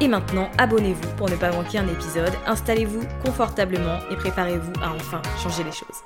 Et maintenant, abonnez-vous pour ne pas manquer un épisode, installez-vous confortablement et préparez-vous à enfin changer les choses.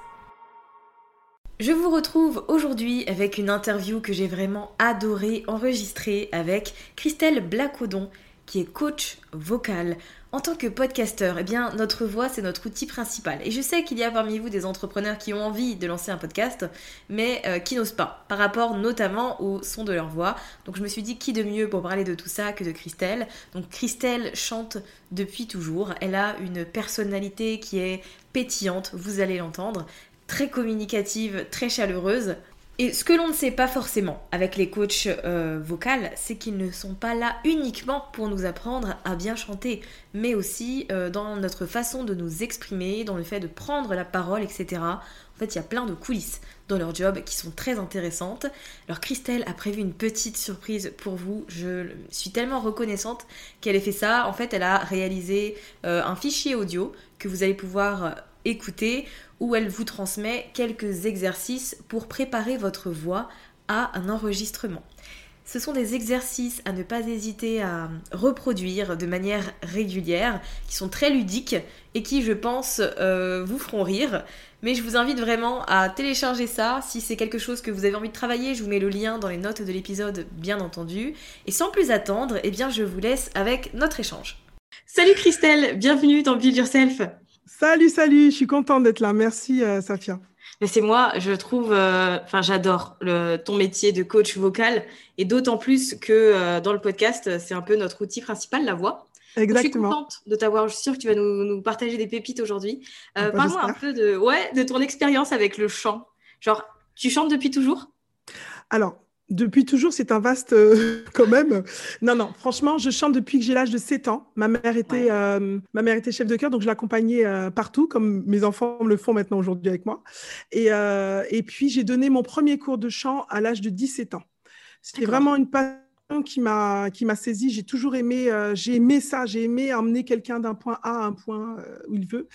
Je vous retrouve aujourd'hui avec une interview que j'ai vraiment adoré enregistrer avec Christelle Blacodon, qui est coach vocal. En tant que podcasteur, eh bien, notre voix, c'est notre outil principal. Et je sais qu'il y a parmi vous des entrepreneurs qui ont envie de lancer un podcast, mais euh, qui n'osent pas, par rapport notamment au son de leur voix. Donc je me suis dit, qui de mieux pour parler de tout ça que de Christelle? Donc Christelle chante depuis toujours. Elle a une personnalité qui est pétillante, vous allez l'entendre, très communicative, très chaleureuse. Et ce que l'on ne sait pas forcément avec les coachs euh, vocales, c'est qu'ils ne sont pas là uniquement pour nous apprendre à bien chanter, mais aussi euh, dans notre façon de nous exprimer, dans le fait de prendre la parole, etc. En fait, il y a plein de coulisses dans leur job qui sont très intéressantes. Alors Christelle a prévu une petite surprise pour vous. Je suis tellement reconnaissante qu'elle ait fait ça. En fait, elle a réalisé euh, un fichier audio que vous allez pouvoir écouter où elle vous transmet quelques exercices pour préparer votre voix à un enregistrement. Ce sont des exercices à ne pas hésiter à reproduire de manière régulière, qui sont très ludiques et qui, je pense, euh, vous feront rire. Mais je vous invite vraiment à télécharger ça. Si c'est quelque chose que vous avez envie de travailler, je vous mets le lien dans les notes de l'épisode, bien entendu. Et sans plus attendre, eh bien, je vous laisse avec notre échange. Salut Christelle, bienvenue dans Build Yourself. Salut, salut, je suis contente d'être là. Merci, euh, Safia. Mais c'est moi, je trouve, euh, enfin, j'adore ton métier de coach vocal et d'autant plus que euh, dans le podcast, c'est un peu notre outil principal, la voix. Exactement. je suis contente de t'avoir. Je suis sûre que tu vas nous, partager des pépites aujourd'hui. Euh, Parle-moi un peu de, ouais, de ton expérience avec le chant. Genre, tu chantes depuis toujours? Alors, depuis toujours, c'est un vaste euh, quand même. Non, non, franchement, je chante depuis que j'ai l'âge de 7 ans. Ma mère était, euh, ma mère était chef de chœur, donc je l'accompagnais euh, partout, comme mes enfants le font maintenant aujourd'hui avec moi. Et, et puis, j'ai donné mon premier cours de chant à l'âge de 17 ans. C'était vraiment une passion qui m'a qui m'a saisi. J'ai toujours aimé, j'ai aimé ça. J'ai aimé emmener quelqu'un d'un point A à un point où il veut.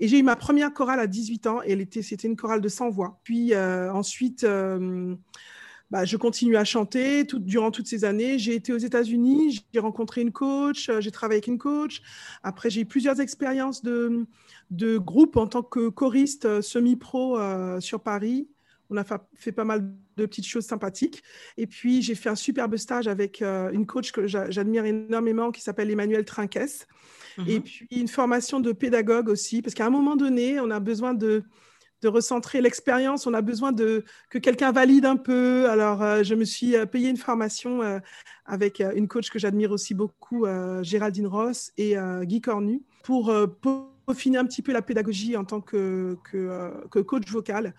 Et j'ai eu ma première chorale à 18 ans. Et elle était, c'était une chorale de 100 voix. Puis ensuite bah, je continue à chanter tout, durant toutes ces années. J'ai été aux États-Unis, j'ai rencontré une coach, euh, j'ai travaillé avec une coach. Après, j'ai eu plusieurs expériences de, de groupe en tant que choriste euh, semi-pro euh, sur Paris. On a fait pas mal de petites choses sympathiques. Et puis, j'ai fait un superbe stage avec euh, une coach que j'admire énormément qui s'appelle Emmanuel Trinquès. Et mhm. puis, une formation de pédagogue aussi, parce qu'à un moment donné, on a besoin de, de recentrer l'expérience, on a besoin de que quelqu'un valide un peu. Alors, euh, je me suis euh, payé une formation avec une coach que j'admire aussi beaucoup, Géraldine Ross et Guy Cornu, pour peaufiner un petit peu la pédagogie en tant que, que, que coach vocal.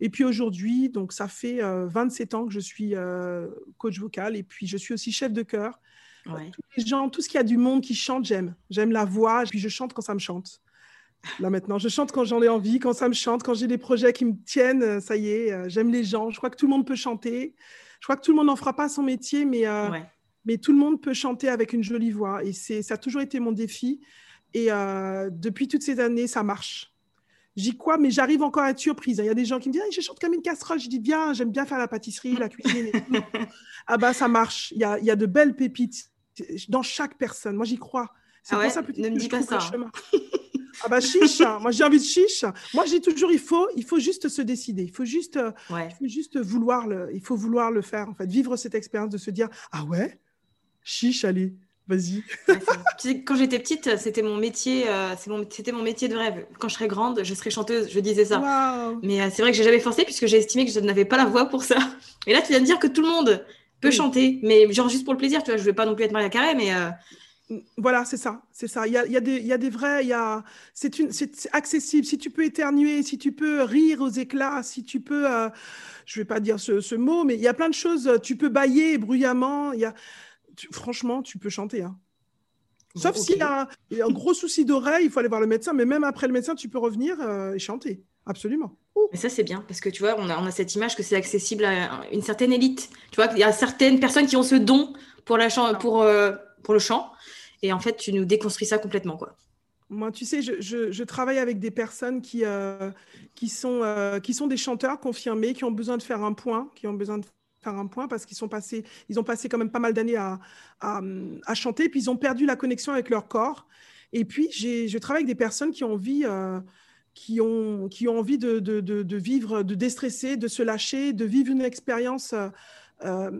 Et puis aujourd'hui, donc ça fait 27 euh, ans que je suis euh, coach vocal et puis je suis aussi chef de chœur. Tous les gens, tout ce qu'il y a du monde qui chante, j'aime. J'aime la voix, puis je chante quand ça me chante. Là maintenant, je chante quand j'en ai envie, quand ça me chante, quand j'ai des projets qui me tiennent, euh, ça y est, j'aime les gens. Je crois que tout le monde peut chanter. Je crois que tout le monde n'en fera pas son métier, mais, mais tout le monde peut chanter avec une jolie voix. Et ça a toujours été mon défi. Et depuis toutes ces années, ça marche. J'y crois, mais j'arrive encore à être surprise. Il y a des gens qui me disent Je chante comme une casserole. Je dis Bien, j'aime bien faire la pâtisserie, la cuisine. ah bah, ça marche. Il y a, y a, de belles pépites dans chaque personne. Moi, j'y crois. C'est ah pour ça, ne me dis pas ça. ah bah, chiche. Hein. Moi, j'ai envie de chiche. Moi, dis toujours il faut, il faut juste se décider. Il faut juste, il faut juste vouloir, le, il faut vouloir le faire. En fait, vivre cette expérience de se dire Ah ouais, chiche, allez. Vas-y. quand j'étais petite, c'était mon métier, euh, c'était mon métier de rêve. Quand je serais grande, je serais chanteuse. Je disais ça. Mais euh, c'est vrai que j'ai jamais forcé puisque j'ai estimé que je n'avais pas la voix pour ça. Et là, tu viens de dire que tout le monde peut chanter, mais genre juste pour le plaisir. Tu vois, je vais pas non plus être Maria Carré, mais euh, Voilà, c'est ça, c'est ça. Il y a, y, a des, y a des vrais, il y a, c'est une, c'est accessible. Si tu peux éternuer, si tu peux rire aux éclats, si tu peux, je vais pas dire ce, ce mot, mais il y a plein de choses. Tu peux bailler bruyamment. Il y a, franchement, tu peux chanter. Hein. Sauf s'il y, a un gros souci d'oreille, il faut aller voir le médecin. Mais même après le médecin, tu peux revenir euh, et chanter. Absolument. Mais ça, c'est bien, parce que tu vois, on a, on a cette image que c'est accessible à une certaine élite. Tu vois, il y a certaines personnes qui ont ce don pour, la pour, euh, pour le chant. Et en fait, tu nous déconstruis ça complètement. quoi. Moi, tu sais, je, travaille avec des personnes qui, euh, qui, sont, qui sont des chanteurs confirmés, qui ont besoin de faire un point, qui ont besoin de un point parce qu'ils sont passés, ils ont passé quand même pas mal d'années à, à, chanter, puis ils ont perdu la connexion avec leur corps. Et puis, je travaille avec des personnes qui ont envie, euh, qui ont, qui ont envie de, de, de, vivre, de déstresser, de se lâcher, de vivre une expérience euh,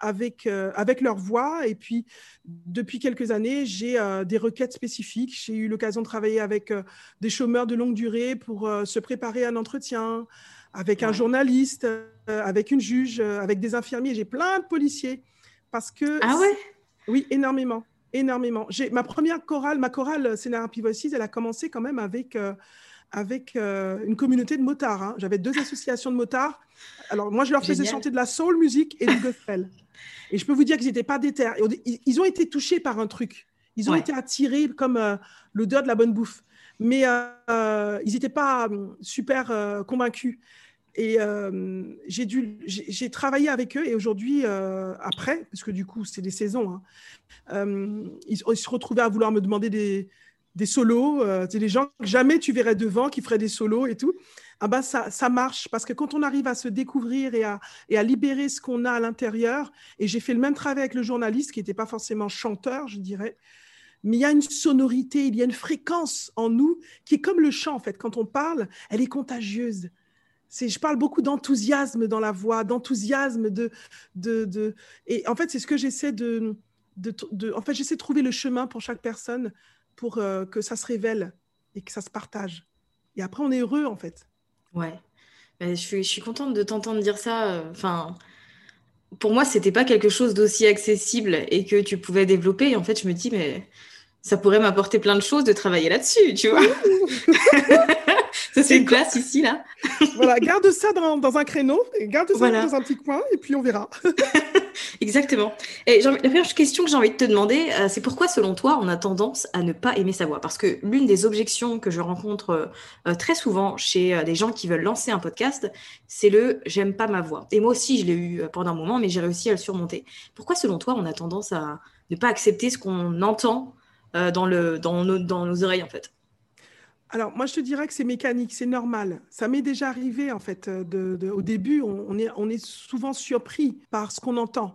avec, euh, avec leur voix. Et puis, depuis quelques années, j'ai des requêtes spécifiques. J'ai eu l'occasion de travailler avec des chômeurs de longue durée pour se préparer à un entretien avec un journaliste, euh, avec une juge, euh, avec des infirmiers. J'ai plein de policiers. Parce que. Ah ouais? Oui, énormément. Énormément. J'ai ma première chorale, ma chorale Scénario elle a commencé quand même avec, euh, avec une communauté de motards. Hein. J'avais deux associations de motards. Alors, moi, je leur faisais chanter de la soul music et du gospel. et je peux vous dire qu'ils n'étaient pas déter. Ils ont été touchés par un truc. Ils ont été attirés comme l'odeur de la bonne bouffe. Mais ils n'étaient pas super convaincus. Et euh, j'ai dû, j'ai travaillé avec eux et aujourd'hui, euh, après, parce que du coup, c'est des saisons, hein, euh, ils, se retrouvaient à vouloir me demander des, des solos. c'est des gens que jamais tu verrais devant qui feraient des solos et tout. Ah ben ça, marche parce que quand on arrive à se découvrir et à, et à libérer ce qu'on a à l'intérieur, et j'ai fait le même travail avec le journaliste qui n'était pas forcément chanteur, je dirais, mais il y a une sonorité, il y a une fréquence en nous qui est comme le chant en fait. Quand on parle, elle est contagieuse je parle beaucoup d'enthousiasme dans la voix, d'enthousiasme de, de, de, et en fait c'est ce que j'essaie de, de, en fait j'essaie de trouver le chemin pour chaque personne pour euh, que ça se révèle et que ça se partage. Et après on est heureux en fait. Ouais, je suis, je suis contente de t'entendre dire ça. Euh, enfin, pour moi c'était pas quelque chose d'aussi accessible et que tu pouvais développer. Et en fait je me dis mais ça pourrait m'apporter plein de choses de travailler là-dessus, tu vois. ça, c'est une classe ici, là. voilà, garde ça dans, dans, un créneau, garde ça dans un petit coin, et puis on verra. Exactement. Et la première question que j'ai envie de te demander, euh, c'est pourquoi, selon toi, on a tendance à ne pas aimer sa voix? Parce que l'une des objections que je rencontre euh, euh, très souvent chez des gens qui veulent lancer un podcast, c'est le j'aime pas ma voix. Et moi aussi, je l'ai eu pendant un moment, mais j'ai réussi à le surmonter. Pourquoi, selon toi, on a tendance à ne pas accepter ce qu'on entend dans, nos, dans nos oreilles, en fait? Alors, moi, je te dirais que c'est mécanique, c'est normal. Ça m'est déjà arrivé, en fait. Euh, de, au début, on, est, on est souvent surpris par ce qu'on entend.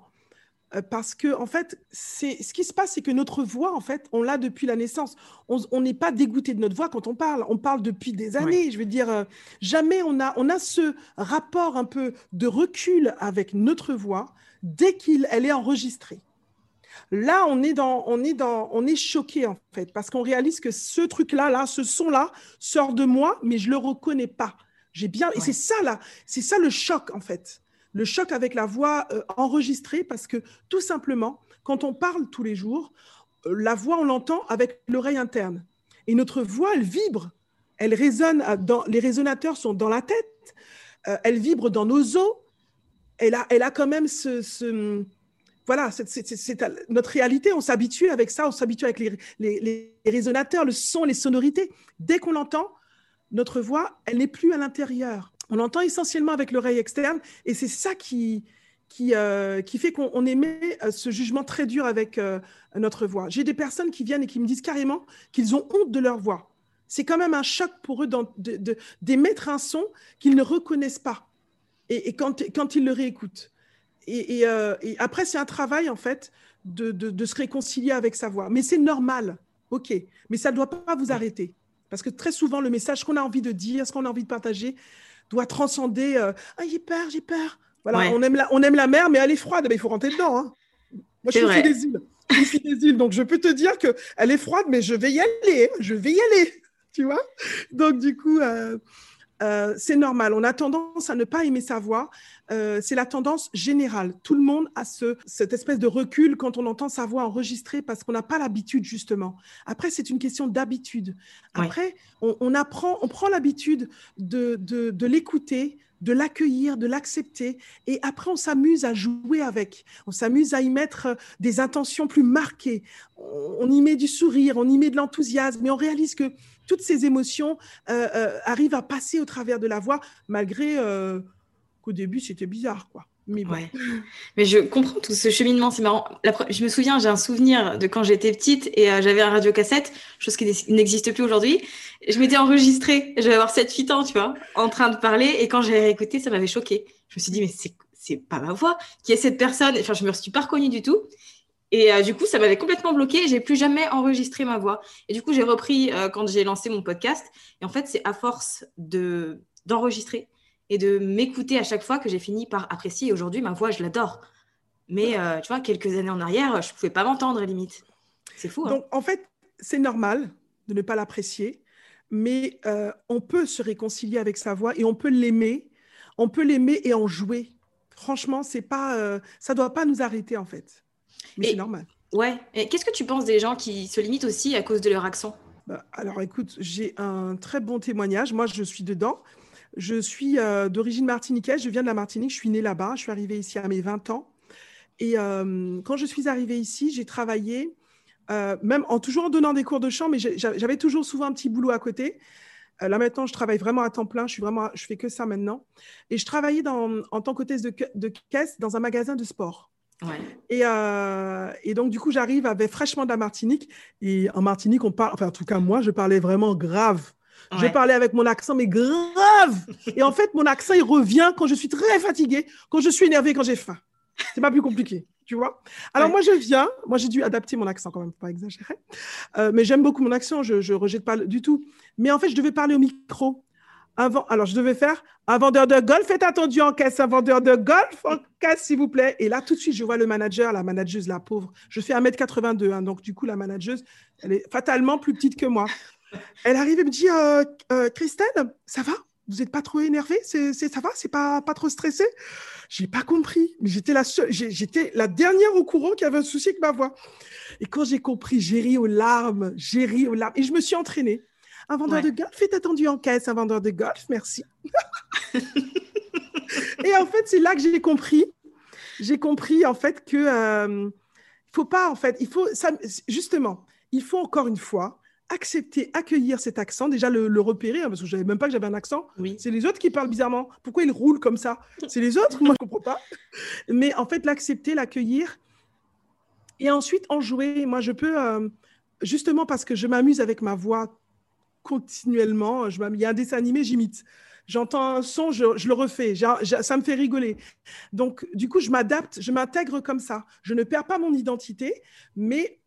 euh, parce que en fait, c'est ce qui se passe, c'est que notre voix, en fait, on l'a depuis la naissance. On n'est pas dégoûté de notre voix quand on parle. On parle depuis des années. Je veux dire, euh, jamais on a, on a ce rapport un peu de recul avec notre voix dès qu'elle est enregistrée. Là, on est dans, on est dans, on est choqué en fait parce qu'on réalise que ce truc-là, là, ce son-là sort de moi, mais je le reconnais pas. J'ai bien, et c'est ça là, c'est ça le choc en fait le choc avec la voix euh, enregistrée, parce que tout simplement, quand on parle tous les jours, euh, la voix, on l'entend avec l'oreille interne. Et notre voix, elle vibre. Elle résonne, dans, les résonateurs sont dans la tête, euh, elle vibre dans nos os. Elle a, elle a quand même ce, voilà, c'est notre réalité. On s'habitue avec ça, on s'habitue avec les, résonateurs, le son, les sonorités. Dès qu'on l'entend, notre voix, elle n'est plus à l'intérieur. On l'entend essentiellement avec l'oreille externe et c'est ça qui, euh, fait qu'on émet euh, ce jugement très dur avec euh, notre voix. J'ai des personnes qui viennent et qui me disent carrément qu'ils ont honte de leur voix. C'est quand même un choc pour eux d'émettre un son qu'ils ne reconnaissent pas et, quand, quand, ils le réécoutent. Et, après, c'est un travail, en fait, de, de, se réconcilier avec sa voix. Mais c'est normal, OK. Mais ça ne doit pas vous arrêter. Parce que très souvent, le message qu'on a envie de dire, ce qu'on a envie de partager, doit transcender euh, Ah, j'ai peur, j'ai peur. Voilà, on, aime la, on aime la mer, mais elle est froide. Mais il faut rentrer dedans. Hein. Moi, je suis des îles. Je suis des îles. Donc, je peux te dire qu'elle est froide, mais je vais y aller. Hein. Je vais y aller. Tu vois? Donc, du coup, euh, euh, c'est normal. On a tendance à ne pas aimer sa voix. Euh, c'est la tendance générale. Tout le monde a ce, cette espèce de recul quand on entend sa voix enregistrée parce qu'on n'a pas l'habitude, justement. Après, c'est une question d'habitude. Après, on, apprend, on prend l'habitude de, de, l'écouter, de l'accueillir, de l'accepter. Et après, on s'amuse à jouer avec. On s'amuse à y mettre des intentions plus marquées. On, y met du sourire, on y met de l'enthousiasme. Mais on réalise que toutes ces émotions euh, euh, arrivent à passer au travers de la voix, malgré euh, qu'au début, c'était bizarre, quoi. Mais, je comprends tout ce cheminement, c'est marrant. je me souviens, j'ai un souvenir de quand j'étais petite et j'avais un radiocassette, chose qui n'existe plus aujourd'hui. Je m'étais enregistrée, j'avais avoir 7-8 ans, tu vois, en train de parler. Et quand j'ai réécouté, ça m'avait choqué. Je me suis dit, mais c'est pas ma voix. Qui est cette personne? Enfin, je me suis pas reconnue du tout. Et euh, du coup, ça m'avait complètement bloqué. J'ai plus jamais enregistré ma voix. Et du coup, j'ai repris euh, quand j'ai lancé mon podcast. Et en fait, c'est à force de d'enregistrer et de m'écouter à chaque fois que j'ai fini par apprécier. Aujourd'hui, ma voix, je l'adore. Mais euh, tu vois, quelques années en arrière, je pouvais pas m'entendre limite. C'est fou. Hein. Donc, en fait, c'est normal de ne pas l'apprécier, mais on peut se réconcilier avec sa voix et on peut l'aimer. On peut l'aimer et en jouer. Franchement, c'est pas, ça doit pas nous arrêter en fait. Mais c'est normal. Ouais. Et qu'est-ce que tu penses des gens qui se limitent aussi à cause de leur accent? Bah, Alors écoute, j'ai un très bon témoignage. Moi, je suis dedans. Je suis euh, d'origine martiniquaise. Je viens de la Martinique. Je suis née là-bas. Je suis arrivée ici à mes 20 ans. Et euh, quand je suis arrivée ici, j'ai travaillé, euh, même en toujours en donnant des cours de chant, mais j'avais toujours souvent un petit boulot à côté. Là maintenant, je travaille vraiment à temps plein. Je suis vraiment, je fais que ça maintenant. Et je travaillais dans, en tant qu'hôtesse de, de caisse dans un magasin de sport. Et, euh, et, donc, du coup, j'arrive avec fraîchement de la Martinique. Et en Martinique, on parle, enfin, en tout cas, moi, je parlais vraiment grave. Je parlais avec mon accent, mais grave. et en fait, mon accent, il revient quand je suis très fatiguée, quand je suis énervée, quand j'ai faim. C'est pas plus compliqué, tu vois. Alors, moi, je viens. Moi, j'ai dû adapter mon accent quand même, pas exagérer. Euh, mais j'aime beaucoup mon accent, je, je rejette pas du tout. Mais en fait, je devais parler au micro alors, je devais faire un vendeur de golf, faites attendu en caisse, un vendeur de golf en caisse, s'il vous plaît. Et là, tout de suite, je vois le manager, la manageuse, la pauvre. Je fais 1m82, hein, donc du coup, la manageuse, elle est fatalement plus petite que moi. Elle arrive et me dit euh, euh, Christelle, ça va? Vous n'êtes pas trop énervée? C'est, Ça va? C'est pas, pas trop stressé? J'ai pas compris, mais j'étais la, seule, j'étais la dernière au courant qui avait un souci avec ma voix. Et quand j'ai compris, j'ai ri aux larmes, j'ai ri aux larmes. Et je me suis entraînée. Un vendeur de golf est attendu en caisse, un vendeur de golf, merci. et en fait, c'est là que j'ai compris. J'ai compris en fait que euh, faut pas en fait, il faut ça, justement, il faut encore une fois accepter, accueillir cet accent, déjà le, repérer, hein, parce que je savais même pas que j'avais un accent. Oui. C'est les autres qui parlent bizarrement. Pourquoi ils roulent comme ça? C'est les autres, moi je comprends pas. Mais en fait, l'accepter, l'accueillir, et ensuite en jouer. Moi, je peux, euh, justement parce que je m'amuse avec ma voix continuellement. Je, il y a un dessin animé, j'imite. J'entends un son, je, le refais. ça me fait rigoler. Donc, du coup, je m'adapte, je m'intègre comme ça. Je ne perds pas mon identité, mais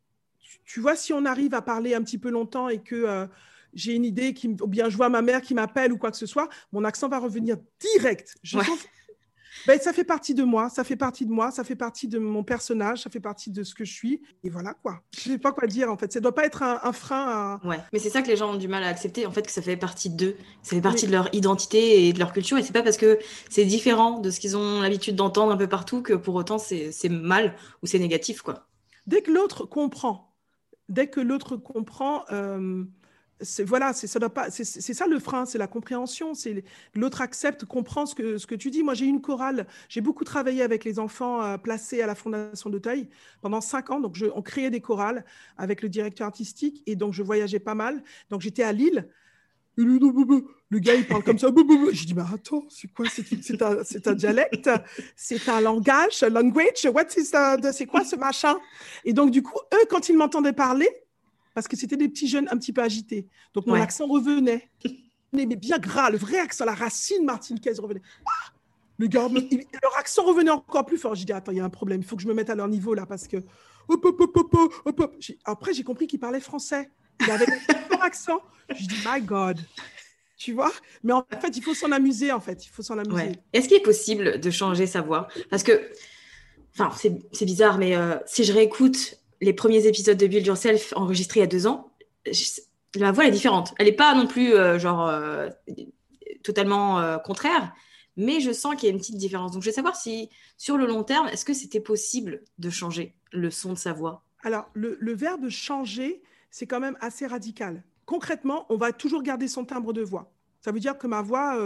tu vois, si on arrive à parler un petit peu longtemps et que euh, j'ai une idée, qui, ou bien je vois ma mère qui m'appelle ou quoi que ce soit, mon accent va revenir direct. Je ben, ça fait partie de moi, ça fait partie de moi, ça fait partie de mon personnage, ça fait partie de ce que je suis. Et voilà quoi. Je ne sais pas quoi dire en fait. Ça ne doit pas être un, frein à. Ouais, mais c'est ça que les gens ont du mal à accepter en fait, que ça fait partie d'eux. Ça fait partie de leur identité et de leur culture. Et c'est pas parce que c'est différent de ce qu'ils ont l'habitude d'entendre un peu partout que pour autant c'est mal ou c'est négatif quoi. Dès que l'autre comprend, dès que l'autre comprend. Euh, c'est voilà, c'est ça, ça le frein, c'est la compréhension. C'est l'autre accepte, comprend ce que, tu dis. Moi, j'ai une chorale. J'ai beaucoup travaillé avec les enfants euh, placés à la Fondation d'Auteuil pendant cinq ans. Donc, on créait des chorales avec le directeur artistique et donc je voyageais pas mal. Donc, j'étais à Lille. Le gars, il parle comme ça. Je dis, mais attends, c'est quoi C'est un, un, dialecte? C'est un langage Language? What is C'est quoi ce machin? Et donc, du coup, eux, quand ils m'entendaient parler, parce que c'était des petits jeunes un petit peu agités. Donc mon accent revenait. Mais bien gras, le vrai accent, la racine martiniquaise revenait. Ah le gars, leur accent revenait encore plus fort. J'ai dit, attends, il y a un problème, il faut que je me mette à leur niveau là, parce que. Après, j'ai compris qu'ils parlaient français. Il avait un accent. Je dis, my God. Tu vois? Mais en fait, il faut s'en amuser, en fait. Il faut s'en amuser. Est-ce qu'il est possible de changer sa voix? Parce que, enfin, c'est bizarre, mais euh, si je réécoute les premiers épisodes de Build Yourself enregistrés il y a deux ans, la voix est différente. Elle n'est pas non plus euh, genre euh, totalement contraire, mais je sens qu'il y a une petite différence. Donc je veux savoir si sur le long terme, est-ce que c'était possible de changer le son de sa voix? Alors le, le verbe changer, c'est quand même assez radical. Concrètement, on va toujours garder son timbre de voix. Ça veut dire que ma voix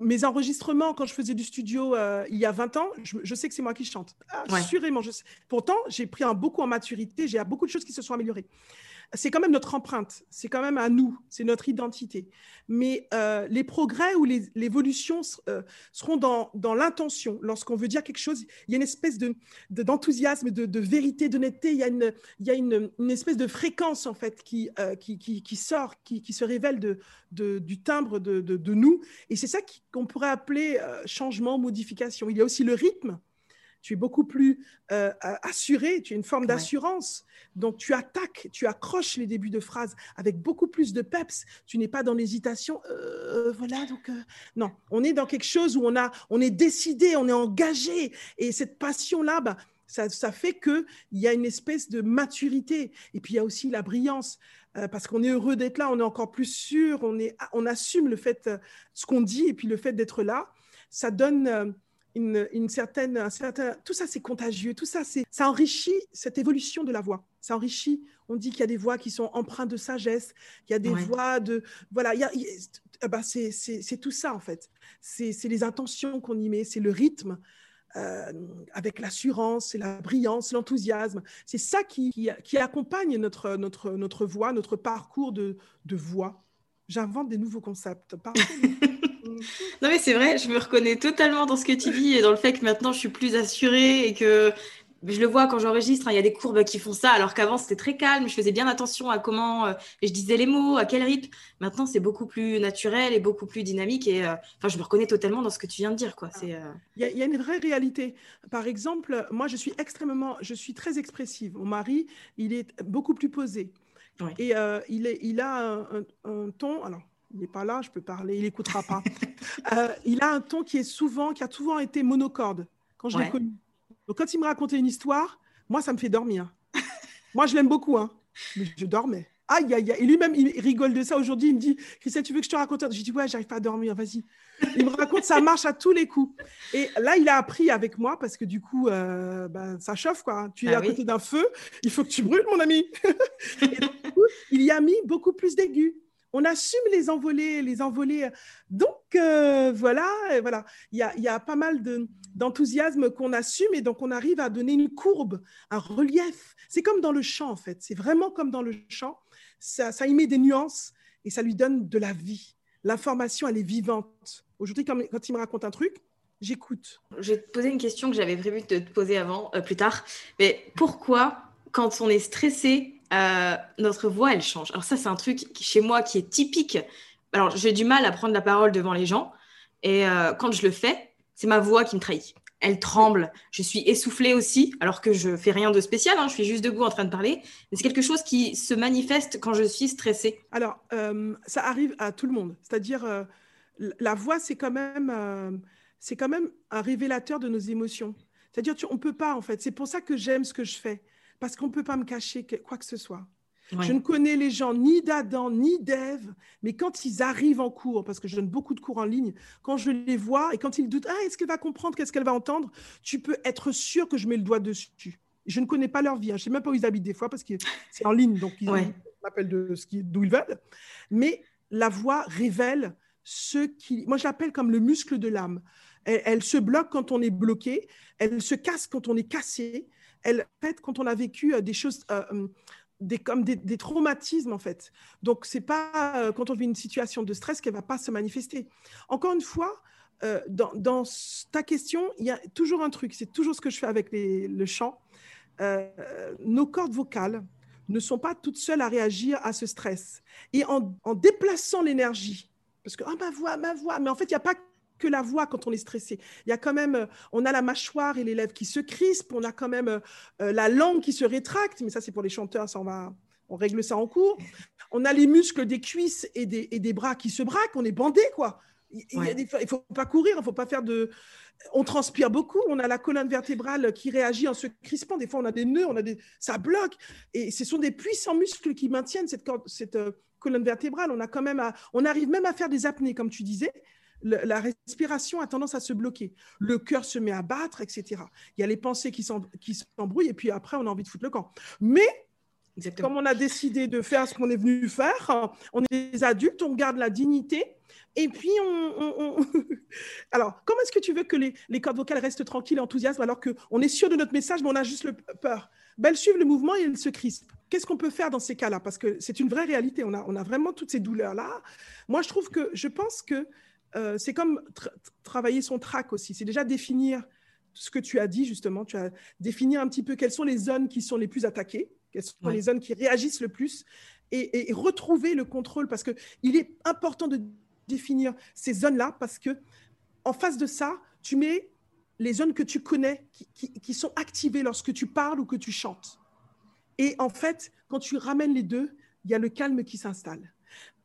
mes enregistrements, quand je faisais du studio euh, il y a 20 ans, je, sais que c'est moi qui chante. Assurément. Je Pourtant, j'ai pris un beaucoup en maturité, j'ai beaucoup de choses qui se sont améliorées c'est quand même notre empreinte, c'est quand même à nous, c'est notre identité. Mais euh, les progrès ou l'évolution euh, seront dans, l'intention. Lorsqu'on veut dire quelque chose, il y a une espèce d'enthousiasme, de, vérité, d'honnêteté, il y a, une, espèce de fréquence en fait qui, euh, sort, qui, se révèle du timbre de, nous. Et c'est ça qu'on pourrait appeler changement, modification. Il y a aussi le rythme tu es beaucoup plus euh, assuré, tu as une forme d'assurance. Donc, tu attaques, tu accroches les débuts de phrases avec beaucoup plus de peps. Tu n'es pas dans l'hésitation. Euh, voilà, donc, euh, non, on est dans quelque chose où on, a, on est décidé, on est engagé. Et cette passion-là, bah, ça, ça, fait qu'il y a une espèce de maturité. Et puis, il y a aussi la brillance. parce qu'on est heureux d'être là, on est encore plus sûr, on, est, on assume le fait, ce qu'on dit, et puis le fait d'être là, ça donne une, certaine, un certain, tout ça c'est contagieux, tout ça c'est, ça enrichit cette évolution de la voix. Ça enrichit. On dit qu'il y a des voix qui sont empreintes de sagesse, qu'il y a des voix de, voilà, il y a, eh ben, c'est, c'est, tout ça en fait. C'est, les intentions qu'on y met, c'est le rythme. Euh, avec l'assurance, la brillance, l'enthousiasme. C'est ça qui, qui, accompagne notre, notre, notre voix, notre parcours de, de voix. J'invente des nouveaux concepts. non mais c'est vrai, je me reconnais totalement dans ce que tu dis et dans le fait que maintenant je suis plus assurée et que je le vois quand j'enregistre, hein, il y a des courbes qui font ça, alors qu'avant c'était très calme, je faisais bien attention à comment euh, je disais les mots, à quel rythme. Maintenant c'est beaucoup plus naturel et beaucoup plus dynamique et euh, enfin je me reconnais totalement dans ce que tu viens de dire quoi. C'est. Euh, il, y a, une vraie réalité. Par exemple, moi je suis extrêmement, je suis très expressive. Mon mari, il est beaucoup plus posé. Et il, est, il a un, un ton, alors il n'est pas là, je peux parler, il n'écoutera pas. Euh, il a un ton qui est souvent, qui a souvent été monocorde quand je l'ai connu. Donc quand il me racontait une histoire, moi ça me fait dormir. moi je l'aime beaucoup, hein, mais je dormais. Aïe, aïe, aïe. Et lui-même, il rigole de ça aujourd'hui. Il me dit, Christelle, tu veux que je te raconte J'ai dit, ouais, j'arrive pas à dormir, vas-y. Il me raconte, ça marche à tous les coups. Et là, il a appris avec moi parce que du coup, euh, ben, ça chauffe, quoi. Tu es bah à côté d'un feu, il faut que tu brûles, mon ami. Et du coup, il y a mis beaucoup plus d'aigus on assume les envolées, les envolées. Donc euh, voilà, voilà, il y a, pas mal d'enthousiasme qu'on assume et donc on arrive à donner une courbe, un relief. C'est comme dans le chant en fait, c'est vraiment comme dans le chant. Ça, y met des nuances et ça lui donne de la vie. L'information, elle est vivante. Aujourd'hui, quand, quand il me raconte un truc, j'écoute. Je vais te poser une question que j'avais prévu de te poser avant, euh, plus tard. Mais pourquoi, quand on est stressé, euh, notre voix, elle change. Alors ça, c'est un truc chez moi qui est typique alors j'ai du mal à prendre la parole devant les gens. Et euh, quand je le fais, c'est ma voix qui me trahit. Elle tremble. Je suis essoufflée aussi, alors que je fais rien de spécial. Hein, je suis juste debout en train de parler. Mais c'est quelque chose qui se manifeste quand je suis stressée. Alors, euh, ça arrive à tout le monde. C'est-à-dire, la voix, c'est quand même, c'est quand même un révélateur de nos émotions. C'est-à-dire, on peut pas, en fait. C'est pour ça que j'aime ce que je fais. Parce qu'on ne peut pas me cacher quoi que ce soit. Je ne connais les gens ni d'Adam ni d'Ève, mais quand ils arrivent en cours, parce que je donne beaucoup de cours en ligne, quand je les vois et quand ils doutent, ah, est-ce qu'elle va comprendre, qu'est-ce qu'elle va entendre, tu peux être sûr que je mets le doigt dessus. Je ne connais pas leur vie, hein. je ne sais même pas où ils habitent des fois parce que c'est en ligne, donc ils m'appellent de ce d'où ils veulent. Mais la voix révèle ce qui, moi je l'appelle comme le muscle de l'âme. Elle, se bloque quand on est bloqué, elle se casse quand on est cassé, elle fait quand on a vécu euh, des choses. Euh, hum, des, comme des, traumatismes en fait. Donc c'est pas euh, quand on vit une situation de stress qu'elle va pas se manifester. Encore une fois, dans, ta question, il y a toujours un truc. C'est toujours ce que je fais avec le chant. Nos cordes vocales ne sont pas toutes seules à réagir à ce stress. Et en, en déplaçant l'énergie, parce que ah, ma voix, ma voix, mais en fait il n'y a pas que la voix quand on est stressé. Il y a quand même, euh, on a la mâchoire et les lèvres qui se crispent, on a quand même euh, euh, la langue qui se rétracte, mais ça c'est pour les chanteurs, ça on va, on règle ça en cours. On a les muscles des cuisses et des, et des bras qui se braquent, on est bandé quoi. Il ne faut pas courir, il faut pas faire de. On transpire beaucoup, on a la colonne vertébrale qui réagit en se crispant. Des fois, on a des nœuds, on a des... ça bloque. Et ce sont des puissants muscles qui maintiennent cette, cette colonne vertébrale. On, a quand même on arrive même à faire des apnées, comme tu disais la respiration a tendance à se bloquer. Le cœur se met à battre, etc. Il y a les pensées qui s'embrouillent et puis après, on a envie de foutre le camp. Mais comme on a décidé de faire ce qu'on est venu faire, on est des adultes, on garde la dignité. Et puis, on. alors, comment est-ce que tu veux que les, les, cordes vocales restent tranquilles et enthousiastes alors qu'on est sûr de notre message, mais on a juste le peur? Ben, Elles suivent le mouvement et elles se crispent. Qu'est-ce qu'on peut faire dans ces cas-là? Parce que c'est une vraie réalité. On a, on a vraiment toutes ces douleurs-là. Moi, je trouve que, je pense que euh, c'est comme travailler son track aussi. C'est déjà définir ce que tu as dit justement. Tu as définir un petit peu quelles sont les zones qui sont les plus attaquées, quelles sont les zones qui réagissent le plus, et, retrouver le contrôle parce que il est important de définir ces zones-là parce que en face de ça, tu mets les zones que tu connais qui, qui sont activées lorsque tu parles ou que tu chantes. Et en fait, quand tu ramènes les deux, il y a le calme qui s'installe.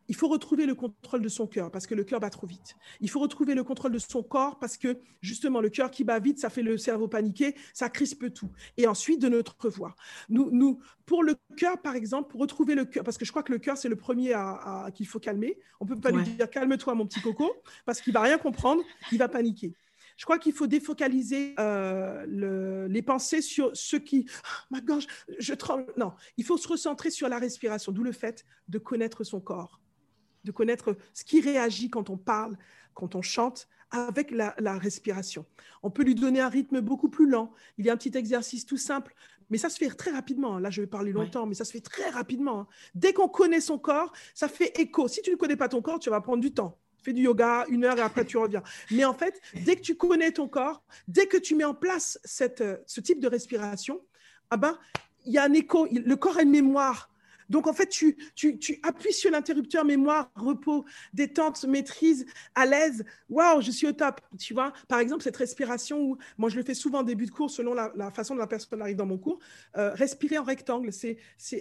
Il faut retrouver le contrôle de son cœur parce que le cœur bat trop vite. Il faut retrouver le contrôle de son corps parce que justement le cœur qui bat vite, ça fait le cerveau paniquer, ça crispe tout. Et ensuite de notre voix. Nous, nous pour le cœur par exemple, pour retrouver le cœur, parce que je crois que le cœur c'est le premier à, qu'il faut calmer. On peut pas lui dire calme-toi mon petit coco parce qu'il va rien comprendre, il va paniquer. Je crois qu'il faut défocaliser euh, les pensées sur ce qui, oh, ma gorge, je tremble. Non, il faut se recentrer sur la respiration, d'où le fait de connaître son corps de connaître ce qui réagit quand on parle, quand on chante, avec la, respiration. On peut lui donner un rythme beaucoup plus lent. Il y a un petit exercice tout simple, mais ça se fait très rapidement. Là, je vais parler longtemps, mais ça se fait très rapidement. Hein. Dès qu'on connaît son corps, ça fait écho. Si tu ne connais pas ton corps, tu vas prendre du temps. Fais du yoga une heure et après tu reviens. Mais en fait, dès que tu connais ton corps, dès que tu mets en place cette, euh, ce type de respiration, ah ben, il y a un écho. Le corps a une mémoire donc, en fait, tu, appuies sur l'interrupteur mémoire, repos, détente, maîtrise, à l'aise. Waouh, je suis au top. Tu vois, par exemple, cette respiration où, moi, je le fais souvent en début de cours selon la, façon dont la personne arrive dans mon cours. Euh, respirer en rectangle, c'est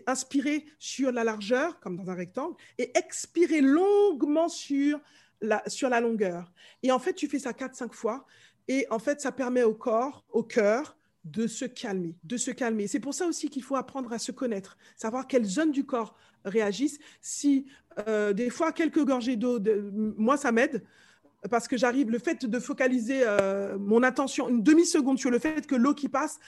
inspirer sur la largeur, comme dans un rectangle, et expirer longuement sur la, sur la longueur. Et en fait, tu fais ça 4-5 fois. Et en fait, ça permet au corps, au cœur, de se calmer, de se calmer. C'est pour ça aussi qu'il faut apprendre à se connaître, savoir quelles zones du corps réagissent. Si euh, des fois quelques gorgées d'eau, moi ça m'aide parce que j'arrive, le fait de focaliser euh, mon attention une demi-seconde sur le fait que l'eau qui passe,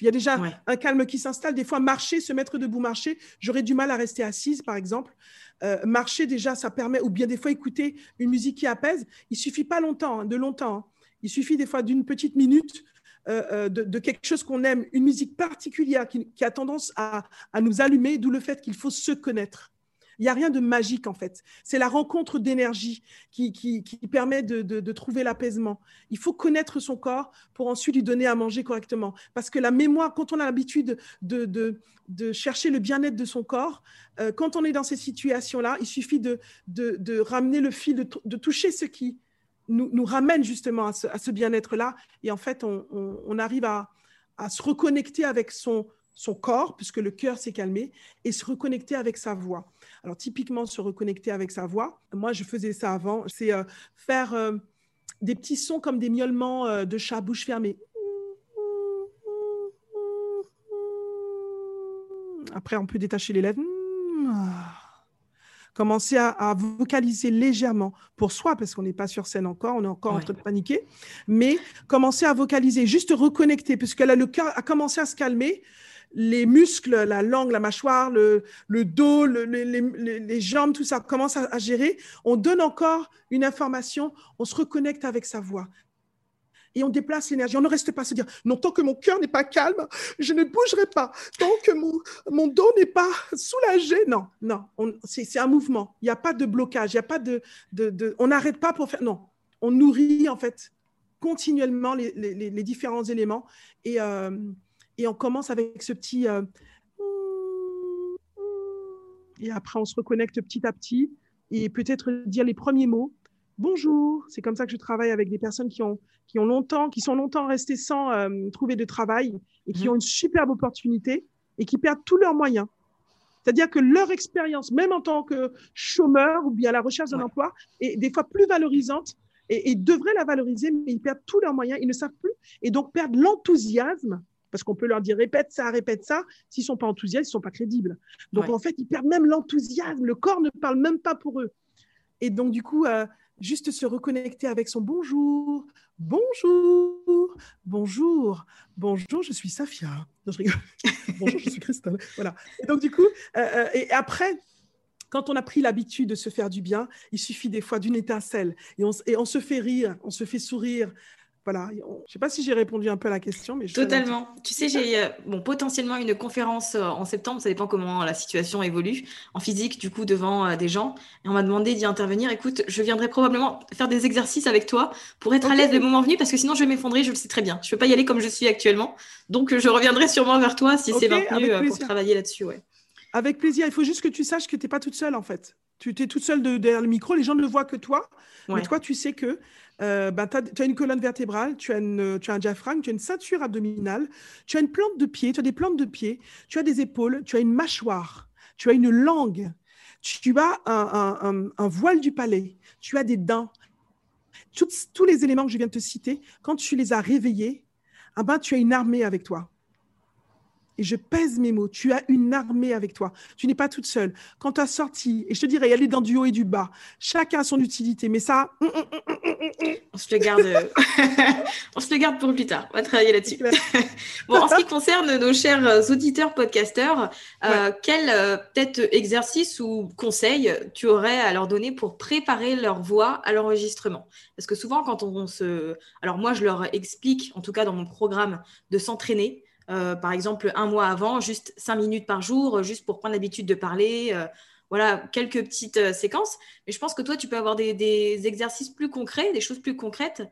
il y a déjà un calme qui s'installe. Des fois, marcher, se mettre debout, marcher, j'aurais du mal à rester assise, par exemple. Euh, marcher, déjà, ça permet, ou bien des fois écouter une musique qui apaise. Il suffit pas longtemps, hein, de longtemps. Hein. Il suffit des fois d'une petite minute euh, euh, de, quelque chose qu'on aime, une musique particulière qui, a tendance à, nous allumer, d'où le fait qu'il faut se connaître. Il n'y a rien de magique en fait. C'est la rencontre d'énergie qui, permet de, trouver l'apaisement. Il faut connaître son corps pour ensuite lui donner à manger correctement. Parce que la mémoire, quand on a l'habitude de, chercher le bien-être de son corps, euh, quand on est dans ces situations-là, il suffit de, ramener le fil, de, toucher ce qui nous, ramène justement à ce, bien-être-là. Et en fait, on, arrive à, se reconnecter avec son, son corps, puisque le cœur s'est calmé, et se reconnecter avec sa voix. Alors, typiquement, se reconnecter avec sa voix, moi, je faisais ça avant, c'est euh, faire euh, des petits sons comme des miaulements euh, de chat bouche fermée. Après, on peut détacher les lèvres. Commencer à, vocaliser légèrement pour soi, parce qu'on n'est pas sur scène encore, on est encore en train de paniquer, mais commencer à vocaliser, juste reconnecter, puisque là, le cœur a commencé à se calmer. Les muscles, la langue, la mâchoire, le, dos, les, jambes, tout ça commence à, gérer, on donne encore une information, on se reconnecte avec sa voix. Et on déplace l'énergie. On ne reste pas à se dire, non, tant que mon cœur n'est pas calme, je ne bougerai pas. Tant que mon, dos n'est pas soulagé. Non, non, c'est un mouvement. Il n'y a pas de blocage. Il n'y a pas de, On n'arrête pas pour faire. Non, on nourrit en fait continuellement les, différents éléments. Et, euh, et on commence avec ce petit... Euh, et après, on se reconnecte petit à petit et peut-être dire les premiers mots. Bonjour, c'est comme ça que je travaille avec des personnes qui ont, qui ont longtemps, qui sont longtemps restées sans euh, trouver de travail et qui mhm. ont une superbe opportunité et qui perdent tous leurs moyens. C'est-à-dire que leur expérience, même en tant que chômeur ou bien à la recherche d'un emploi, est des fois plus valorisante et, et devraient la valoriser, mais ils perdent tous leurs moyens, ils ne savent plus et donc perdent l'enthousiasme parce qu'on peut leur dire répète ça, répète ça. S'ils sont pas enthousiastes, ils sont pas crédibles. Donc en fait, ils perdent même l'enthousiasme. Le corps ne parle même pas pour eux. Et donc du coup, euh, juste se reconnecter avec son bonjour, bonjour, bonjour, bonjour, je suis Safia. Non, je rigole. bonjour, je suis Christelle. Voilà. Et donc du coup, euh, euh, et après, quand on a pris l'habitude de se faire du bien, il suffit des fois d'une étincelle et et on, se fait rire, on se fait sourire, voilà, je ne sais pas si j'ai répondu un peu à la question, mais totalement. Tu sais, j'ai euh, bon potentiellement une conférence euh, en septembre, ça dépend comment la situation évolue en physique, du coup devant euh, des gens, et on m'a demandé d'y intervenir. Écoute, je viendrai probablement faire des exercices avec toi pour être à l'aise le moment venu, parce que sinon je vais m'effondrer, je le sais très bien. Je ne peux pas y aller comme je suis actuellement, donc je reviendrai sûrement vers toi si c'est maintenu pour travailler là-dessus, ouais. Avec plaisir. Il faut juste que tu saches que tu n'es pas toute seule en fait. Tu es toute seule derrière le micro, les gens ne le voient que toi, mais toi tu sais que euh, ben, tu as, une colonne vertébrale, tu as, tu as un diaphragme, tu as une ceinture abdominale, tu as une plante de pied, tu as des plantes de pied, tu as des épaules, tu as une mâchoire, tu as une langue, tu as un, voile du palais, tu as des dents. tous les éléments que je viens de te citer, quand tu les as réveillés, ah ben, tu as une armée avec toi et je pèse mes mots. Tu as une armée avec toi. Tu n'es pas toute seule. Quand tu as sorti, et je te dirais, a les dans du haut et du bas. Chacun a son utilité, mais ça. Hum, hum, hum, on se le garde. Euh, on se le garde pour plus tard. On va travailler là-dessus. bon, en ce qui concerne nos chers euh, auditeurs podcasteurs, euh, quel peut-être exercice ou conseil tu aurais à leur donner pour préparer leur voix à l'enregistrement? Parce que souvent, quand on se. Alors, moi, je leur explique, en tout cas dans mon programme, de s'entraîner. Euh, par exemple, un mois avant, juste cinq minutes par jour, juste pour prendre l'habitude de parler. Euh, voilà, quelques petites euh, séquences. Mais je pense que toi, tu peux avoir des, exercices plus concrets, des choses plus concrètes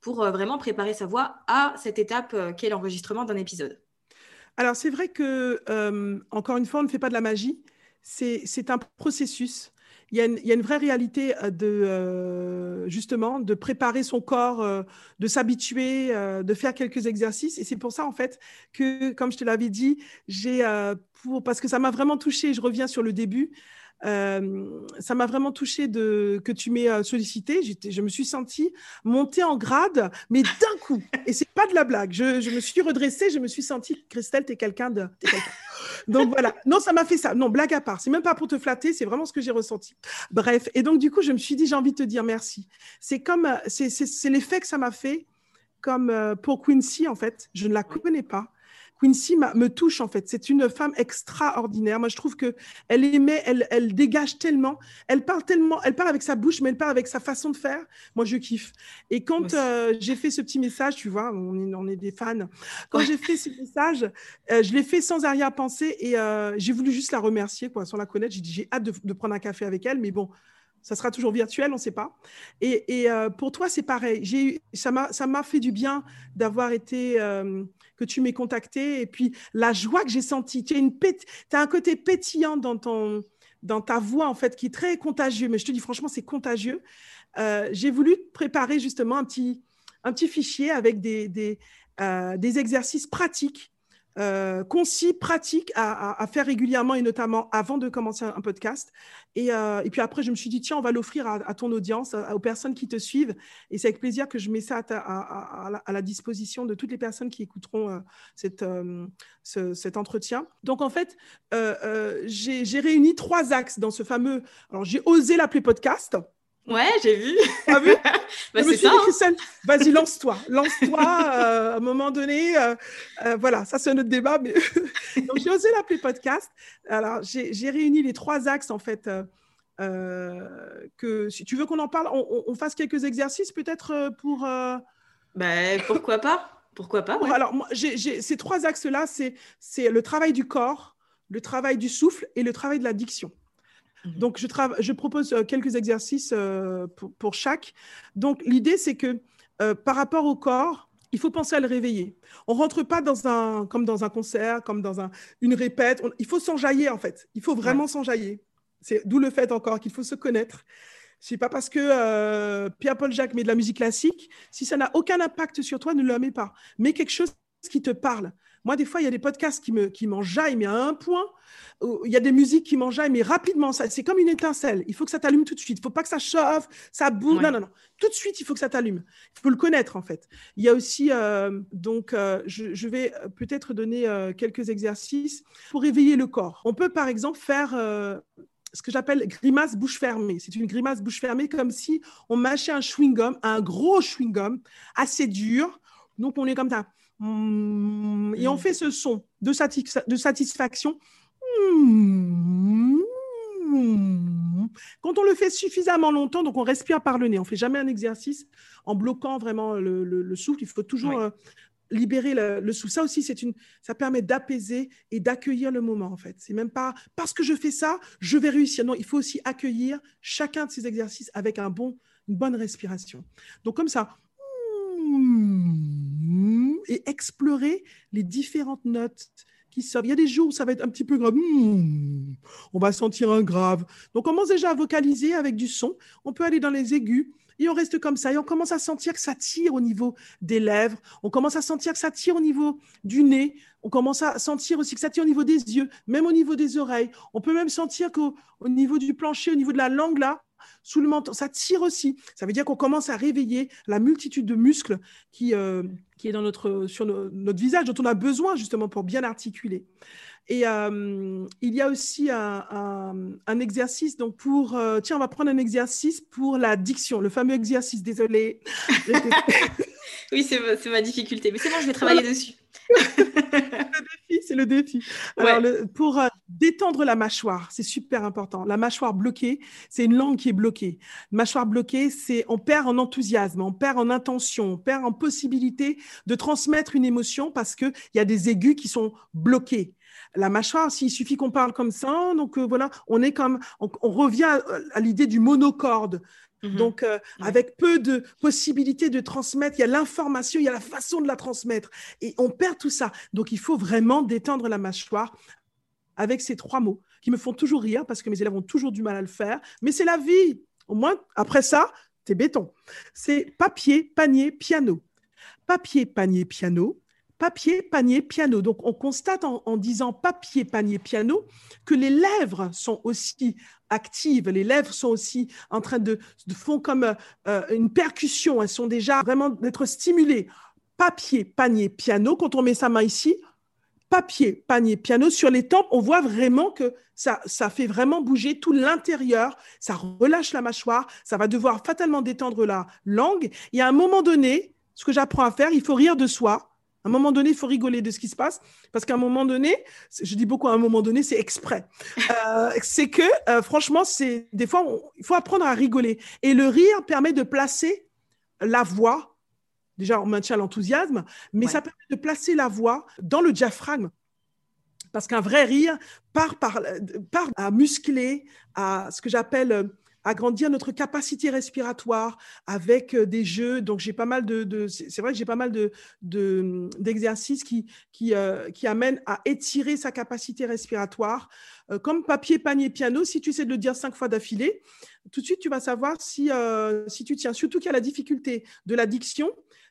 pour vraiment préparer sa voix à cette étape qu'est l'enregistrement d'un épisode. Alors, c'est vrai que, encore une fois, on ne fait pas de la magie. C'est un processus il y, a une, vraie réalité euh, de euh, justement de préparer son corps, euh, de s'habituer, de faire quelques exercices. Et c'est pour ça en fait que, comme je te l'avais dit, j'ai pour parce que ça m'a vraiment touché. Je reviens sur le début. Euh, ça m'a vraiment touché de, que tu m'aies sollicité. Je me suis sentie monter en grade, mais d'un coup. Et c'est pas de la blague. Je, je, me suis redressée, je me suis sentie, Christelle, t'es quelqu'un de. donc voilà. Non, ça m'a fait ça. Non, blague à part. C'est même pas pour te flatter, c'est vraiment ce que j'ai ressenti. Bref. Et donc, du coup, je me suis dit, j'ai envie de te dire merci. C'est comme, c'est l'effet que ça m'a fait, comme pour Quincy, en fait. Je ne la connais pas. Quincy me touche en fait. C'est une femme extraordinaire. Moi, je trouve que elle émet, elle, elle dégage tellement, elle parle tellement, elle parle avec sa bouche, mais elle parle avec sa façon de faire. Moi, je kiffe. Et quand euh, j'ai fait ce petit message, tu vois, on est, est des fans. Quand j'ai fait ce message, euh, je l'ai fait sans arrière-pensée et euh, j'ai voulu juste la remercier, quoi, sans la connaître. J'ai dit, j'ai hâte de, de, prendre un café avec elle, mais bon, ça sera toujours virtuel, on ne sait pas. Et, et euh, pour toi, c'est pareil. Ça, m'a, ça m'a fait du bien d'avoir été, euh, que tu m'aies contacté. Et puis, la joie que j'ai sentie. Tu as, une as un côté pétillant dans, ton, dans ta voix, en fait, qui est très contagieux. Mais je te dis, franchement, c'est contagieux. Euh, j'ai voulu préparer justement un petit, un petit fichier avec des, des, des exercices pratiques euh, concis, pratique à, faire régulièrement et notamment avant de commencer un, podcast. Euh, et, puis après, je me suis dit, tiens, on va l'offrir à, ton audience, aux personnes qui te suivent. Et c'est avec plaisir que je mets ça à, la, disposition de toutes les personnes qui écouteront euh, cette, cet entretien. Donc, en fait, j'ai réuni trois axes dans ce fameux... Alors, j'ai osé l'appeler podcast. Ouais, j'ai vu. Ah vu bah, C'est ça. Hein. Vas-y, lance-toi. Lance-toi euh, à un moment donné. Euh, euh, voilà, ça, c'est un autre débat. Mais... Donc, j'ai osé l'appeler podcast. Alors, j'ai réuni les trois axes, en fait. que si tu veux qu'on en parle, on, fasse quelques exercices peut-être pour. Ben, pourquoi pas? Pourquoi pas Alors, moi, ces trois axes-là, c'est le travail du corps, le travail du souffle et le travail de la Mhm. Donc, je, je propose euh, quelques exercices euh, pour, chaque. Donc, l'idée, c'est que euh, par rapport au corps, il faut penser à le réveiller. On rentre pas dans un, comme dans un concert, comme dans un, une répète. il faut s'enjailler, en fait. Il faut vraiment s'enjailler. C'est d'où le fait encore qu'il faut se connaître. C'est pas parce que Pierre-Paul Jacques met de la musique classique, si ça n'a aucun impact sur toi, ne le mets pas. Mets quelque chose qui te parle. Moi, des fois, il y a des podcasts qui me qui m'enjaillent, mais à un point, il y a des musiques qui m'enjaillent, mais rapidement. C'est comme une étincelle. Il faut que ça t'allume tout de suite. Il ne faut pas que ça chauffe, ça bouge. Non, non, non. Tout de suite, il faut que ça t'allume. Il faut le connaître, en fait. Il y a aussi, euh, donc, euh, je, vais peut-être donner euh, quelques exercices pour éveiller le corps. On peut, par exemple, faire ce que j'appelle grimace bouche fermée. C'est une grimace bouche fermée comme si on mâchait un chewing-gum, un gros chewing-gum assez dur. Donc, on est comme ça. Mmh. Et on fait ce son de, de satisfaction. Mmh. Quand on le fait suffisamment longtemps, donc on respire par le nez, on fait jamais un exercice en bloquant vraiment le, souffle. Il faut toujours euh, libérer le, souffle. Ça aussi, c'est une, ça permet d'apaiser et d'accueillir le moment en fait. C'est même pas parce que je fais ça, je vais réussir. Non, il faut aussi accueillir chacun de ces exercices avec un bon, une bonne respiration. Donc comme ça. Et explorer les différentes notes qui sortent. Il y a des jours où ça va être un petit peu grave. Hmm, on va sentir un grave. Donc, on commence déjà à vocaliser avec du son. On peut aller dans les aigus et on reste comme ça. Et on commence à sentir que ça tire au niveau des lèvres. On commence à sentir que ça tire au niveau du nez. On commence à sentir aussi que ça tire au niveau des yeux, même au niveau des oreilles. On peut même sentir qu'au niveau du plancher, au niveau de la langue, là, sous le menton. Ça tire aussi. Ça veut dire qu'on commence à réveiller la multitude de muscles qui, euh, qui est dans notre, sur notre visage, dont on a besoin justement pour bien articuler. Et euh, il y a aussi un, un, exercice, donc pour, euh, tiens, on va prendre un exercice pour la diction, le fameux exercice, désolé. oui, c'est ma difficulté, mais c'est bon, je vais travailler dessus. c'est le défi. pour euh, détendre la mâchoire, c'est super important. La mâchoire bloquée, c'est une langue qui est bloquée. mâchoire bloquée, c'est on perd en enthousiasme, on perd en intention, on perd en possibilité de transmettre une émotion parce qu'il y a des aigus qui sont bloqués la mâchoire, s'il suffit qu'on parle comme ça, donc euh, voilà, on est comme, on, revient à l'idée du monocorde. Mhm. Donc, euh, avec peu de possibilités de transmettre, il y a l'information, il y a la façon de la transmettre. Et on perd tout ça. Donc, il faut vraiment détendre la mâchoire avec ces trois mots qui me font toujours rire parce que mes élèves ont toujours du mal à le faire. Mais c'est la vie. Au moins, après ça, c'est béton. C'est papier, panier, piano. Papier, panier, piano. Papier, panier, piano. Donc, on constate en, en disant papier, panier, piano que les lèvres sont aussi actives, les lèvres sont aussi en train de, de font comme euh, une percussion, elles sont déjà vraiment d'être stimulées. Papier, panier, piano, quand on met sa main ici, papier, panier, piano, sur les tempes, on voit vraiment que ça, ça fait vraiment bouger tout l'intérieur, ça relâche la mâchoire, ça va devoir fatalement détendre la langue. Et à un moment donné, ce que j'apprends à faire, il faut rire de soi. À un moment donné, il faut rigoler de ce qui se passe, parce qu'à un moment donné, je dis beaucoup à un moment donné, c'est exprès. Euh, c'est que, euh, franchement, c'est des fois, il faut apprendre à rigoler. Et le rire permet de placer la voix. Déjà, on maintient l'enthousiasme, mais ça permet de placer la voix dans le diaphragme. Parce qu'un vrai rire part, par, part à muscler, à ce que j'appelle agrandir notre capacité respiratoire avec euh, des jeux. Donc, j'ai pas mal de, c'est vrai que j'ai pas mal de, d'exercices qui, qui, euh, qui amènent à étirer sa capacité respiratoire. Euh, comme papier, panier, piano, si tu essaies de le dire cinq fois d'affilée, tout de suite, tu vas savoir si, si tu tiens. Surtout qu'il y a la difficulté de l'addiction.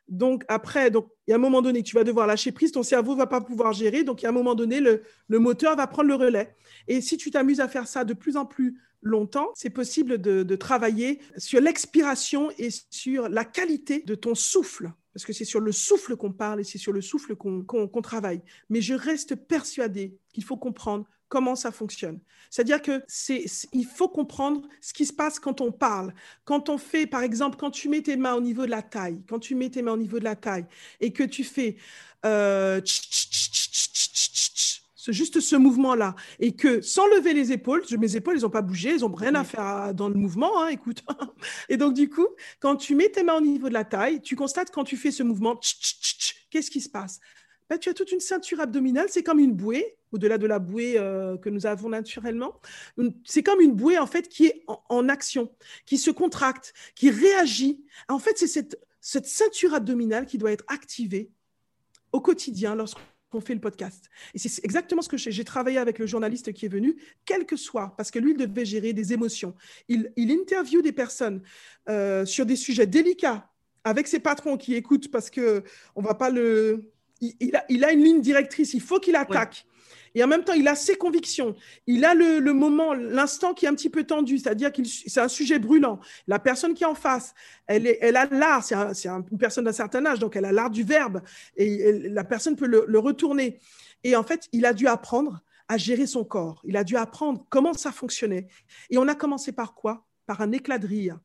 Donc, après, donc, il y a un moment donné, tu vas devoir lâcher prise, ton cerveau va pas pouvoir gérer. Donc, il y a un moment donné, le, le moteur va prendre le relais. Et si tu t'amuses à faire ça de plus en plus longtemps, c'est possible de, travailler sur l'expiration et sur la qualité de ton souffle. Parce que c'est sur le souffle qu'on parle et c'est sur le souffle qu'on travaille. Mais je reste persuadée qu'il faut comprendre comment ça fonctionne. C'est-à-dire que c'est, il faut comprendre ce qui se passe quand on parle. Quand on fait, par exemple, quand tu mets tes mains au niveau de la taille, quand tu mets tes mains au niveau de la taille et que tu fais euh, juste ce mouvement-là, et que sans lever les épaules, mes épaules, elles n'ont pas bougé, elles n'ont rien à faire dans le mouvement, hein, écoute. et donc, du coup, quand tu mets tes mains au niveau de la taille, tu constates quand tu fais ce mouvement, qu'est-ce qui se passe ben, Tu as toute une ceinture abdominale, c'est comme une bouée, au-delà de la bouée euh, que nous avons naturellement. C'est comme une bouée, en fait, qui est en, action, qui se contracte, qui réagit. En fait, c'est cette, cette ceinture abdominale qui doit être activée au quotidien lorsqu'on qu'on fait le podcast. Et c'est exactement ce que j'ai travaillé avec le journaliste qui est venu, quel que soit, parce que lui, il devait gérer des émotions. Il, il interviewe des personnes euh, sur des sujets délicats avec ses patrons qui écoutent parce que on va pas le. Il, a, il a, une ligne directrice, il faut qu'il attaque. Et en même temps, il a ses convictions. Il a le, moment, l'instant qui est un petit peu tendu, c'est-à-dire que c'est un sujet brûlant. La personne qui est en face, elle, est, elle a l'art, c'est une personne d'un certain âge, donc elle a l'art du verbe, et, la personne peut le, le retourner. Et en fait, il a dû apprendre à gérer son corps. Il a dû apprendre comment ça fonctionnait. Et on a commencé par quoi? Par un éclat de rire.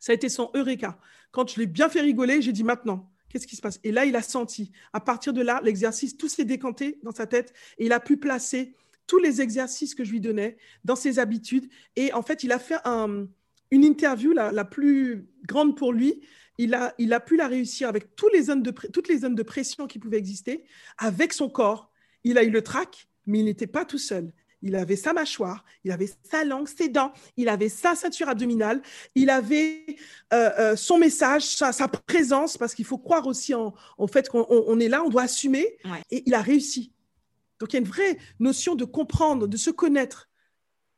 Ça a été son eureka. Quand je l'ai bien fait rigoler, j'ai dit maintenant, Qu'est-ce qui se passe? Et là, il a senti. À partir de là, l'exercice, tout s'est décanté dans sa tête et il a pu placer tous les exercices que je lui donnais dans ses habitudes. Et en fait, il a fait une interview la, plus grande pour lui. Il a, il a pu la réussir avec tous les zones de, toutes les zones de pression qui pouvaient exister, avec son corps. Il a eu le trac, mais il n'était pas tout seul il avait sa mâchoire, il avait sa langue, ses dents, il avait sa ceinture abdominale, il avait euh, euh, son message, sa, présence, parce qu'il faut croire aussi en, fait qu'on est là, on doit assumer, et il a réussi. Donc il y a une vraie notion de comprendre, de se connaître.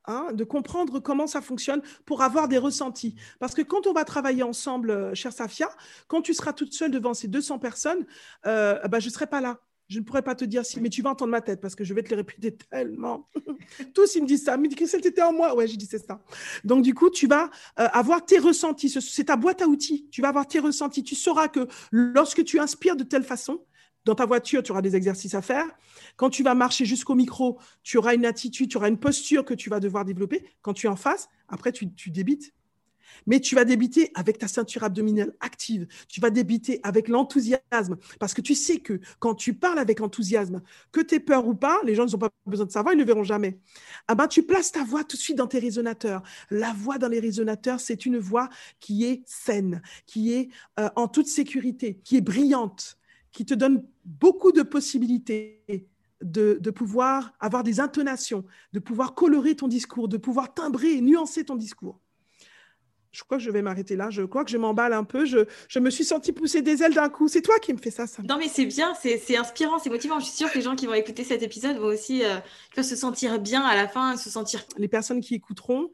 Hein, de comprendre comment ça fonctionne pour avoir des ressentis. Parce que quand on va travailler ensemble, euh, chère Safia, quand tu seras toute seule devant ces 200 personnes, bah, je ne serai pas là. Je ne pourrais pas te dire si, mais tu vas entendre ma tête parce que je vais te les répéter tellement. Tous, ils me disent ça. Mais Christelle, c'était en moi. Ouais, j'ai dit c'est ça. Donc, du coup, tu vas euh, avoir tes ressentis. C'est ta boîte à outils. Tu vas avoir tes ressentis. Tu sauras que lorsque tu inspires de telle façon, dans ta voiture, tu auras des exercices à faire. Quand tu vas marcher jusqu'au micro, tu auras une attitude, tu auras une posture que tu vas devoir développer. Quand tu es en face, après, tu, tu débites mais tu vas débiter avec ta ceinture abdominale active. Tu vas débiter avec l'enthousiasme. Parce que tu sais que quand tu parles avec enthousiasme, que tu aies peur ou pas, les gens n'ont pas besoin de savoir, ils ne le verront jamais. Ah ben, tu places ta voix tout de suite dans tes résonateurs. La voix dans les résonateurs, c'est une voix qui est saine, qui est euh, en toute sécurité, qui est brillante, qui te donne beaucoup de possibilités de, pouvoir avoir des intonations, de pouvoir colorer ton discours, de pouvoir timbrer et nuancer ton discours je crois que je vais m'arrêter là. Je crois que je m'emballe un peu. Je, je, me suis sentie pousser des ailes d'un coup. C'est toi qui me fais ça, ça. Non, mais c'est bien, c'est inspirant, c'est motivant. Je suis sûre que les gens qui vont écouter cet épisode vont aussi euh, se sentir bien à la fin, se sentir. Les personnes qui écouteront.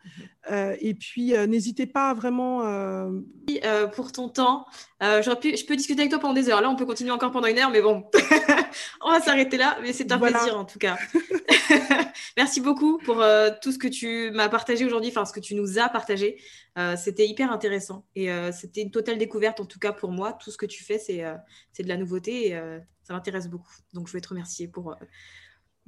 Euh, et puis, euh, n'hésitez pas vraiment. pour ton temps, pu, je peux discuter avec toi pendant des heures. Là, on peut continuer encore pendant une heure, mais bon, on va s'arrêter là. Mais c'est un plaisir en tout cas. Merci beaucoup pour tout ce que tu m'as partagé aujourd'hui, enfin ce que tu nous as partagé. Euh, c'était hyper intéressant et euh, c'était une totale découverte en tout cas pour moi. Tout ce que tu fais, c'est euh, de la nouveauté et ça m'intéresse beaucoup. Donc je vais te remercier pour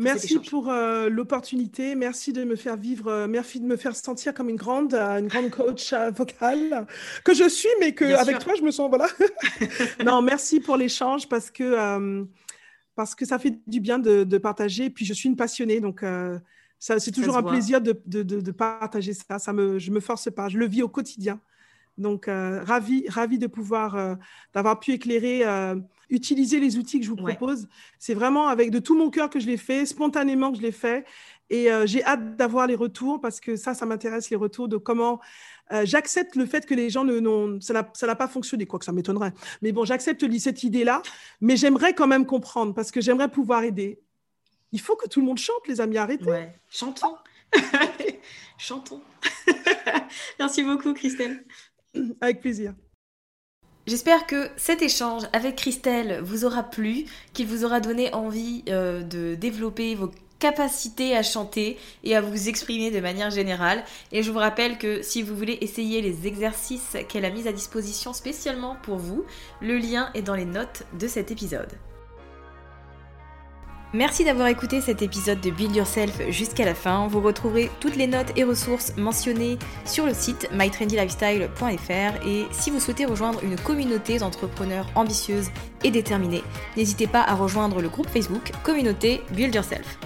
Merci pour euh, l'opportunité. Merci de me faire vivre, euh, merci de me faire sentir comme une grande, euh, une grande coach vocale que je suis, mais que avec toi, je me sens voilà. non, merci pour l'échange parce que parce que ça fait du bien de, de partager. Puis je suis une passionnée, donc c'est toujours un plaisir de, de, de, partager ça. Ça me, je me force pas, je le vis au quotidien. Donc ravi, ravi de pouvoir d'avoir pu éclairer utiliser les outils que je vous propose. C'est vraiment avec de tout mon cœur que je l'ai fait, spontanément que je l'ai fait. Et euh, j'ai hâte d'avoir les retours parce que ça, ça m'intéresse, les retours de comment euh, j'accepte le fait que les gens ne, ça n'a pas fonctionné, quoi que ça m'étonnerait. Mais bon, j'accepte cette idée-là, mais j'aimerais quand même comprendre parce que j'aimerais pouvoir aider. Il faut que tout le monde chante, les amis, arrêtez. Ouais. Chantons. Chantons. Merci beaucoup, Christelle. Avec plaisir. J'espère que cet échange avec Christelle vous aura plu, qu'il vous aura donné envie euh, de développer vos capacités à chanter et à vous exprimer de manière générale. Et je vous rappelle que si vous voulez essayer les exercices qu'elle a mis à disposition spécialement pour vous, le lien est dans les notes de cet épisode. Merci d'avoir écouté cet épisode de Build Yourself jusqu'à la fin. Vous retrouverez toutes les notes et ressources mentionnées sur le site mytrendylifestyle.fr et si vous souhaitez rejoindre une communauté d'entrepreneurs ambitieuses et déterminés, n'hésitez pas à rejoindre le groupe Facebook Communauté Build Yourself.